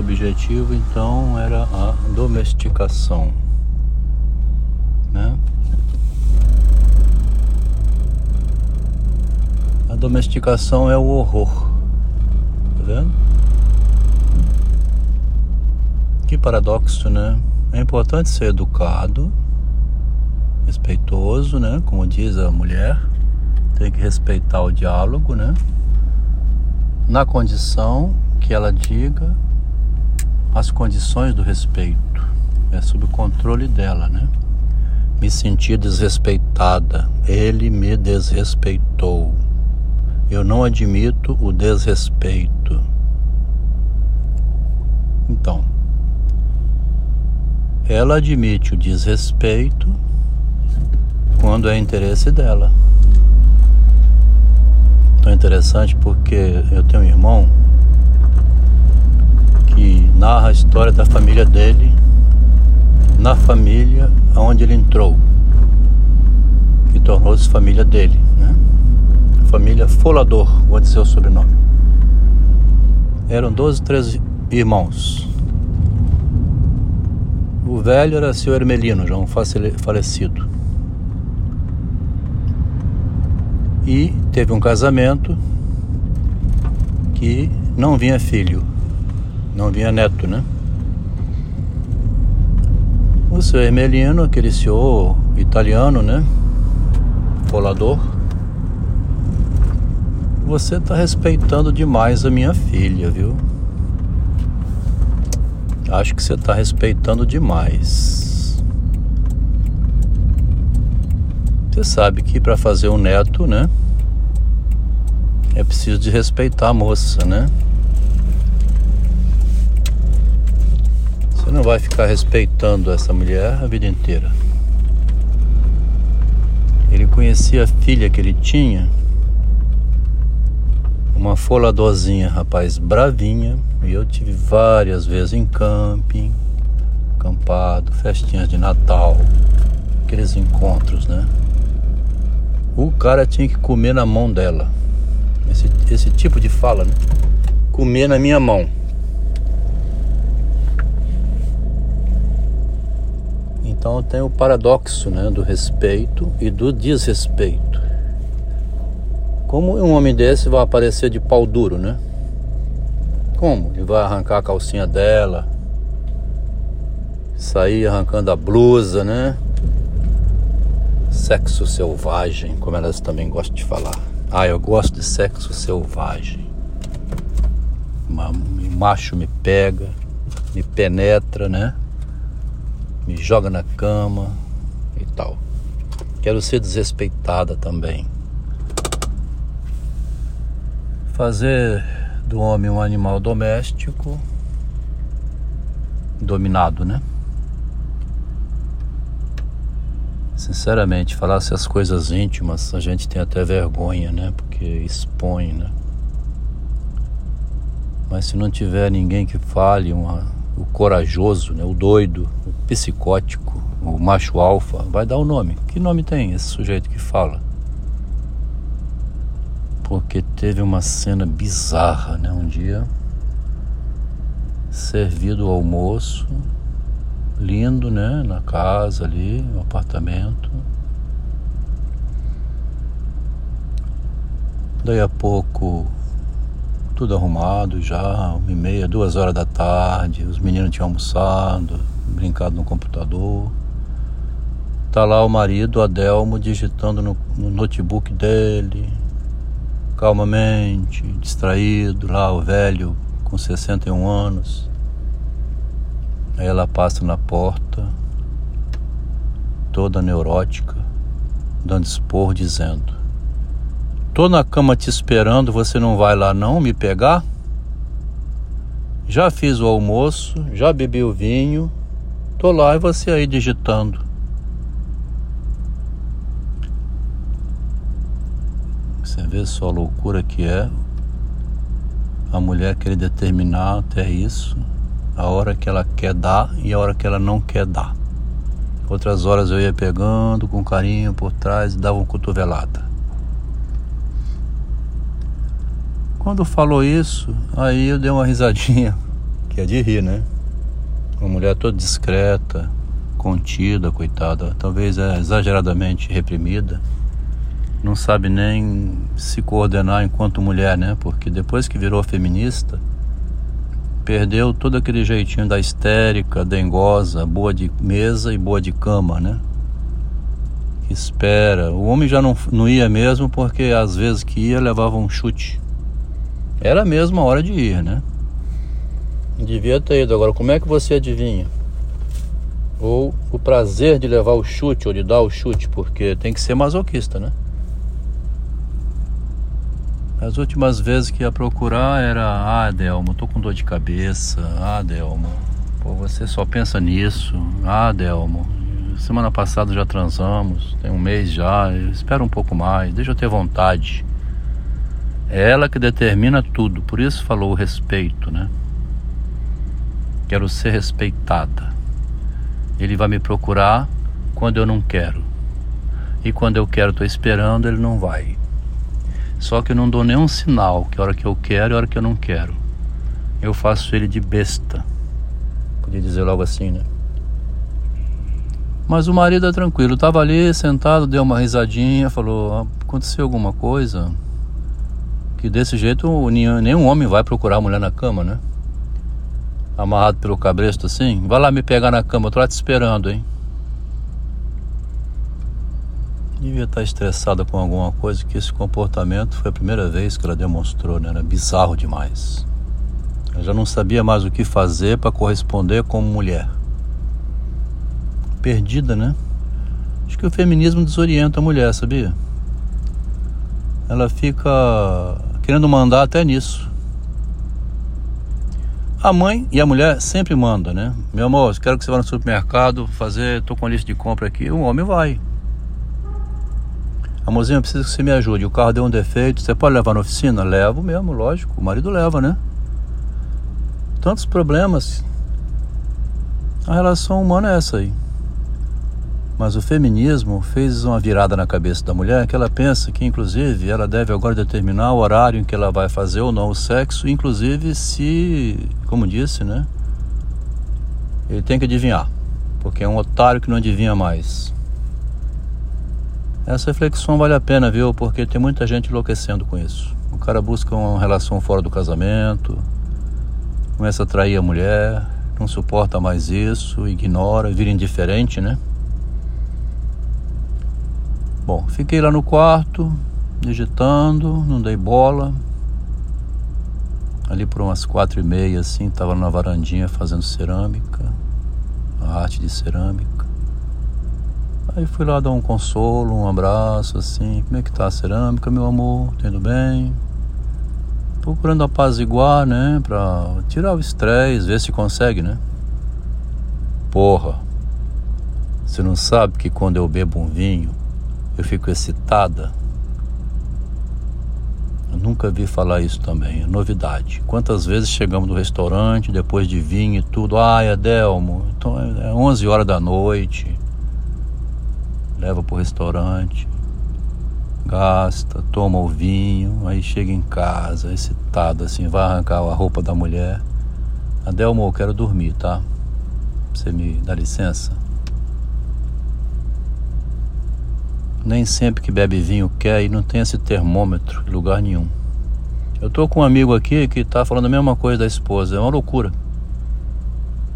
objetivo então era a domesticação, né? A domesticação é o horror, tá vendo? Que paradoxo, né? É importante ser educado, respeitoso, né? Como diz a mulher, tem que respeitar o diálogo, né? Na condição que ela diga as condições do respeito. É sob o controle dela, né? Me senti desrespeitada. Ele me desrespeitou. Eu não admito o desrespeito. Então, ela admite o desrespeito quando é interesse dela. Tão interessante porque eu tenho um irmão narra a história da família dele na família onde ele entrou, que tornou-se família dele, né? Família Folador, vou dizer o sobrenome. Eram 12, 13 irmãos. O velho era seu Hermelino, já um falecido. E teve um casamento que não vinha filho, não vinha neto, né? O seu Hermelino, aquele senhor italiano, né? Folador. Você está respeitando demais a minha filha, viu? Acho que você está respeitando demais. Você sabe que para fazer um neto, né? É preciso de respeitar a moça, né? Você não vai ficar respeitando essa mulher a vida inteira. Ele conhecia a filha que ele tinha, uma foladorzinha, rapaz, bravinha. E eu tive várias vezes em camping, acampado, festinhas de Natal, aqueles encontros, né? O cara tinha que comer na mão dela. Esse, esse tipo de fala, né? Comer na minha mão. Então tem o paradoxo né, do respeito e do desrespeito. Como um homem desse vai aparecer de pau duro, né? Como? Ele vai arrancar a calcinha dela, sair arrancando a blusa, né? Sexo selvagem, como elas também gostam de falar. Ah, eu gosto de sexo selvagem. Macho me pega, me penetra, né? Me joga na cama e tal. Quero ser desrespeitada também. Fazer do homem um animal doméstico dominado, né? Sinceramente, falar essas coisas íntimas, a gente tem até vergonha, né? Porque expõe, né? Mas se não tiver ninguém que fale, uma, o corajoso, né? o doido, o psicótico, o macho alfa, vai dar o nome. Que nome tem esse sujeito que fala? porque teve uma cena bizarra, né? Um dia, servido o almoço, lindo, né? Na casa ali, no apartamento. Daí a pouco, tudo arrumado já, uma e meia, duas horas da tarde, os meninos tinham almoçado, brincado no computador. Tá lá o marido, Adelmo, digitando no, no notebook dele, calmamente, distraído, lá o velho com 61 anos. Aí ela passa na porta, toda neurótica, dando expor, dizendo: Tô na cama te esperando, você não vai lá não me pegar? Já fiz o almoço, já bebi o vinho, tô lá e você aí digitando. Você vê só a loucura que é a mulher querer determinar até isso, a hora que ela quer dar e a hora que ela não quer dar. Outras horas eu ia pegando com carinho por trás e dava uma cotovelada. Quando falou isso, aí eu dei uma risadinha, que é de rir, né? Uma mulher toda discreta, contida, coitada, talvez é exageradamente reprimida, não sabe nem se coordenar enquanto mulher, né? Porque depois que virou feminista, perdeu todo aquele jeitinho da histérica, dengosa, boa de mesa e boa de cama, né? Que espera. O homem já não, não ia mesmo porque às vezes que ia levava um chute. Era mesmo a hora de ir, né? Devia ter ido. Agora, como é que você adivinha? Ou o prazer de levar o chute ou de dar o chute, porque tem que ser masoquista, né? As últimas vezes que ia procurar era, ah, Delmo, tô com dor de cabeça, ah, Delmo, pô, você só pensa nisso, ah, Delmo, semana passada já transamos, tem um mês já, espera um pouco mais, deixa eu ter vontade. É ela que determina tudo, por isso falou o respeito, né? Quero ser respeitada. Ele vai me procurar quando eu não quero. E quando eu quero, estou esperando, ele não vai. Só que eu não dou nenhum sinal que hora que eu quero e hora que eu não quero. Eu faço ele de besta. Podia dizer logo assim, né? Mas o marido é tranquilo, estava ali sentado, deu uma risadinha, falou: ah, aconteceu alguma coisa? Que desse jeito nenhum homem vai procurar a mulher na cama, né? amarrado pelo cabresto assim, vai lá me pegar na cama, eu tô lá te esperando, hein? Devia estar estressada com alguma coisa, que esse comportamento foi a primeira vez que ela demonstrou, né? Era bizarro demais. Ela já não sabia mais o que fazer para corresponder como mulher. Perdida, né? Acho que o feminismo desorienta a mulher, sabia? Ela fica querendo mandar até nisso. A mãe e a mulher sempre mandam, né? Meu amor, quero que você vá no supermercado fazer, tô com a lista de compra aqui. O homem vai. Amorzinho, eu preciso que você me ajude. O carro deu um defeito, você pode levar na oficina? Levo mesmo, lógico. O marido leva, né? Tantos problemas. A relação humana é essa aí. Mas o feminismo fez uma virada na cabeça da mulher que ela pensa que, inclusive, ela deve agora determinar o horário em que ela vai fazer ou não o sexo, inclusive se, como disse, né? Ele tem que adivinhar, porque é um otário que não adivinha mais. Essa reflexão vale a pena, viu? Porque tem muita gente enlouquecendo com isso. O cara busca uma relação fora do casamento, começa a trair a mulher, não suporta mais isso, ignora, vira indiferente, né? Bom, fiquei lá no quarto, digitando, não dei bola. Ali por umas quatro e meia, assim, tava na varandinha fazendo cerâmica, a arte de cerâmica. Aí fui lá dar um consolo, um abraço, assim, como é que tá a cerâmica, meu amor? Tudo bem? Procurando apaziguar, né, pra tirar o estresse, ver se consegue, né? Porra, você não sabe que quando eu bebo um vinho, eu fico excitada. Eu nunca vi falar isso também, é novidade. Quantas vezes chegamos no restaurante, depois de vinho e tudo, ai, Adelmo, então é 11 horas da noite, leva pro restaurante, gasta, toma o vinho, aí chega em casa, excitado assim, vai arrancar a roupa da mulher. Adelmo, eu quero dormir, tá? Você me dá licença? Nem sempre que bebe vinho quer e não tem esse termômetro em lugar nenhum. Eu tô com um amigo aqui que tá falando a mesma coisa da esposa, é uma loucura.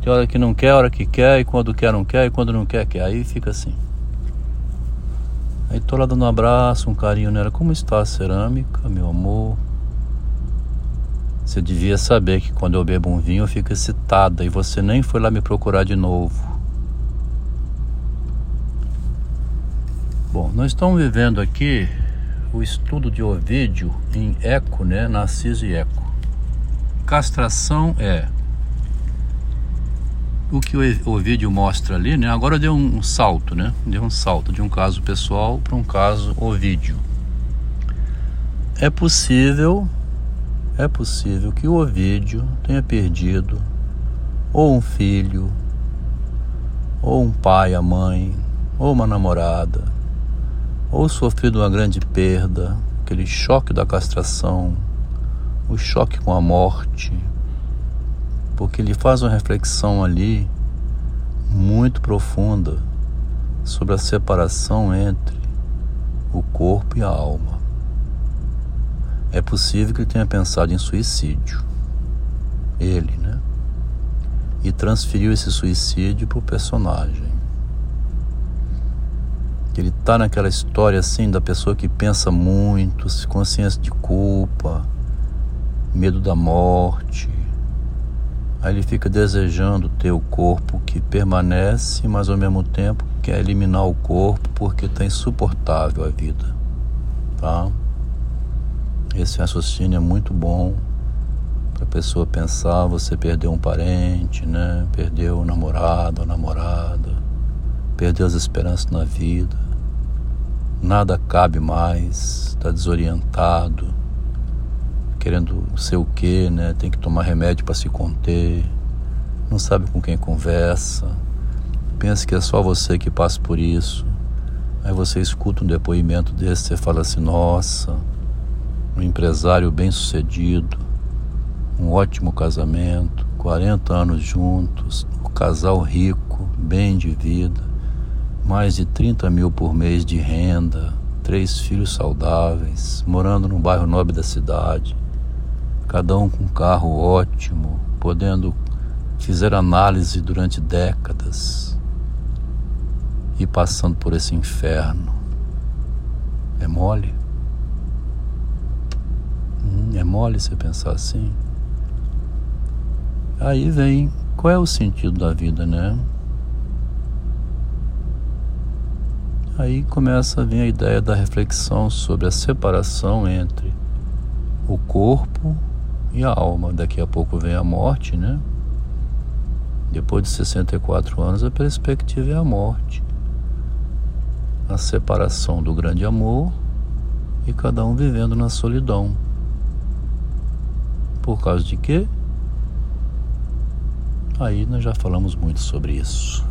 Tem hora que não quer, hora que quer, e quando quer não quer, e quando não quer quer. Aí fica assim. Aí tô lá dando um abraço, um carinho nela. Como está a cerâmica, meu amor? Você devia saber que quando eu bebo um vinho eu fico excitada e você nem foi lá me procurar de novo. Bom, nós estamos vivendo aqui o estudo de Ovídio em Eco, né? Narciso e Eco. Castração é o que o Ovídio mostra ali, né? Agora deu um salto, né? Deu um salto de um caso pessoal para um caso Ovídio. É possível, é possível que o Ovídio tenha perdido ou um filho, ou um pai, a mãe, ou uma namorada, ou sofrido uma grande perda, aquele choque da castração, o choque com a morte, porque ele faz uma reflexão ali muito profunda sobre a separação entre o corpo e a alma. É possível que ele tenha pensado em suicídio. Ele, né? E transferiu esse suicídio para o personagem. Ele está naquela história assim da pessoa que pensa muito, consciência de culpa, medo da morte. Aí ele fica desejando ter o corpo que permanece, mas ao mesmo tempo quer eliminar o corpo porque está insuportável a vida. Tá? Esse raciocínio é muito bom para a pessoa pensar, você perdeu um parente, né? Perdeu o namorado, a namorada, perdeu as esperanças na vida. Nada cabe mais, está desorientado, querendo ser o quê, né? Tem que tomar remédio para se conter, não sabe com quem conversa pensa que é só você que passa por isso. Aí você escuta um depoimento desse, você fala assim: nossa, um empresário bem sucedido, um ótimo casamento, 40 anos juntos, um casal rico, bem de vida, mais de 30 mil por mês de renda, três filhos saudáveis, morando num bairro nobre da cidade, cada um com um carro ótimo, podendo fazer análise durante décadas e passando por esse inferno. É mole? Hum, é mole você pensar assim? Aí vem qual é o sentido da vida, né? Aí começa a vir a ideia da reflexão sobre a separação entre o corpo e a alma. Daqui a pouco vem a morte, né? Depois de 64 anos, a perspectiva é a morte a separação do grande amor e cada um vivendo na solidão. Por causa de quê? Aí nós já falamos muito sobre isso.